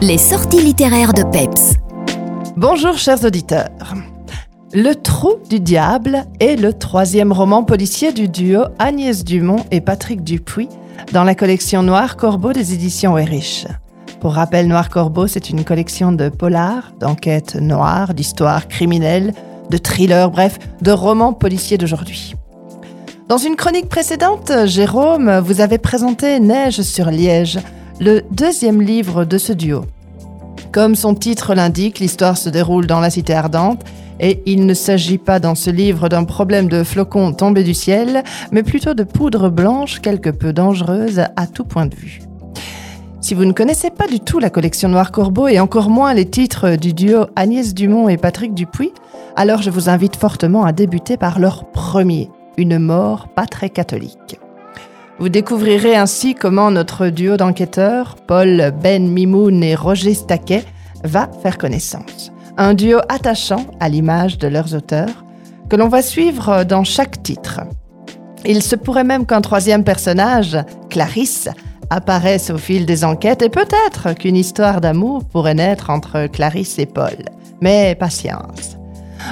Les sorties littéraires de Peps. Bonjour chers auditeurs. Le Trou du Diable est le troisième roman policier du duo Agnès Dumont et Patrick Dupuis dans la collection Noir Corbeau des éditions Erich. Pour rappel, Noir Corbeau, c'est une collection de polars, d'enquêtes noires, d'histoires criminelles, de thrillers, bref, de romans policiers d'aujourd'hui. Dans une chronique précédente, Jérôme, vous avez présenté Neige sur Liège, le deuxième livre de ce duo. Comme son titre l'indique, l'histoire se déroule dans la cité ardente et il ne s'agit pas dans ce livre d'un problème de flocons tombés du ciel, mais plutôt de poudre blanche quelque peu dangereuse à tout point de vue. Si vous ne connaissez pas du tout la collection Noir Corbeau et encore moins les titres du duo Agnès Dumont et Patrick Dupuis, alors je vous invite fortement à débuter par leur premier, Une mort pas très catholique. Vous découvrirez ainsi comment notre duo d'enquêteurs, Paul Ben Mimoun et Roger Staquet, va faire connaissance. Un duo attachant à l'image de leurs auteurs, que l'on va suivre dans chaque titre. Il se pourrait même qu'un troisième personnage, Clarisse, apparaisse au fil des enquêtes et peut-être qu'une histoire d'amour pourrait naître entre Clarisse et Paul. Mais patience.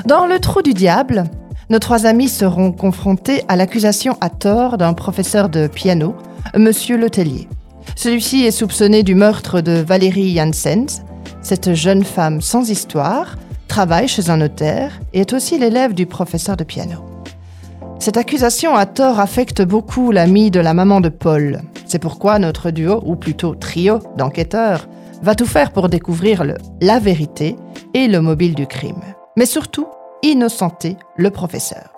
Dans Le Trou du Diable, nos trois amis seront confrontés à l'accusation à tort d'un professeur de piano, Monsieur Letellier. Celui-ci est soupçonné du meurtre de Valérie Janssens. Cette jeune femme sans histoire travaille chez un notaire et est aussi l'élève du professeur de piano. Cette accusation à tort affecte beaucoup l'ami de la maman de Paul. C'est pourquoi notre duo, ou plutôt trio d'enquêteurs, va tout faire pour découvrir la vérité et le mobile du crime. Mais surtout, innocenter le professeur.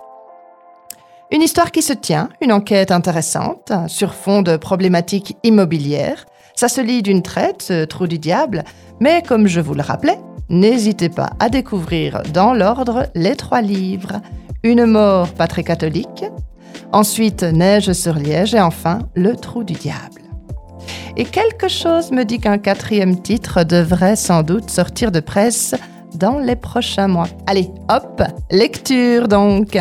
Une histoire qui se tient, une enquête intéressante, sur fond de problématiques immobilières. Ça se lit d'une traite, trou du diable, mais comme je vous le rappelais, n'hésitez pas à découvrir dans l'ordre les trois livres. Une mort pas très catholique, ensuite Neige sur Liège et enfin Le trou du diable. Et quelque chose me dit qu'un quatrième titre devrait sans doute sortir de presse dans les prochains mois. Allez, hop, lecture donc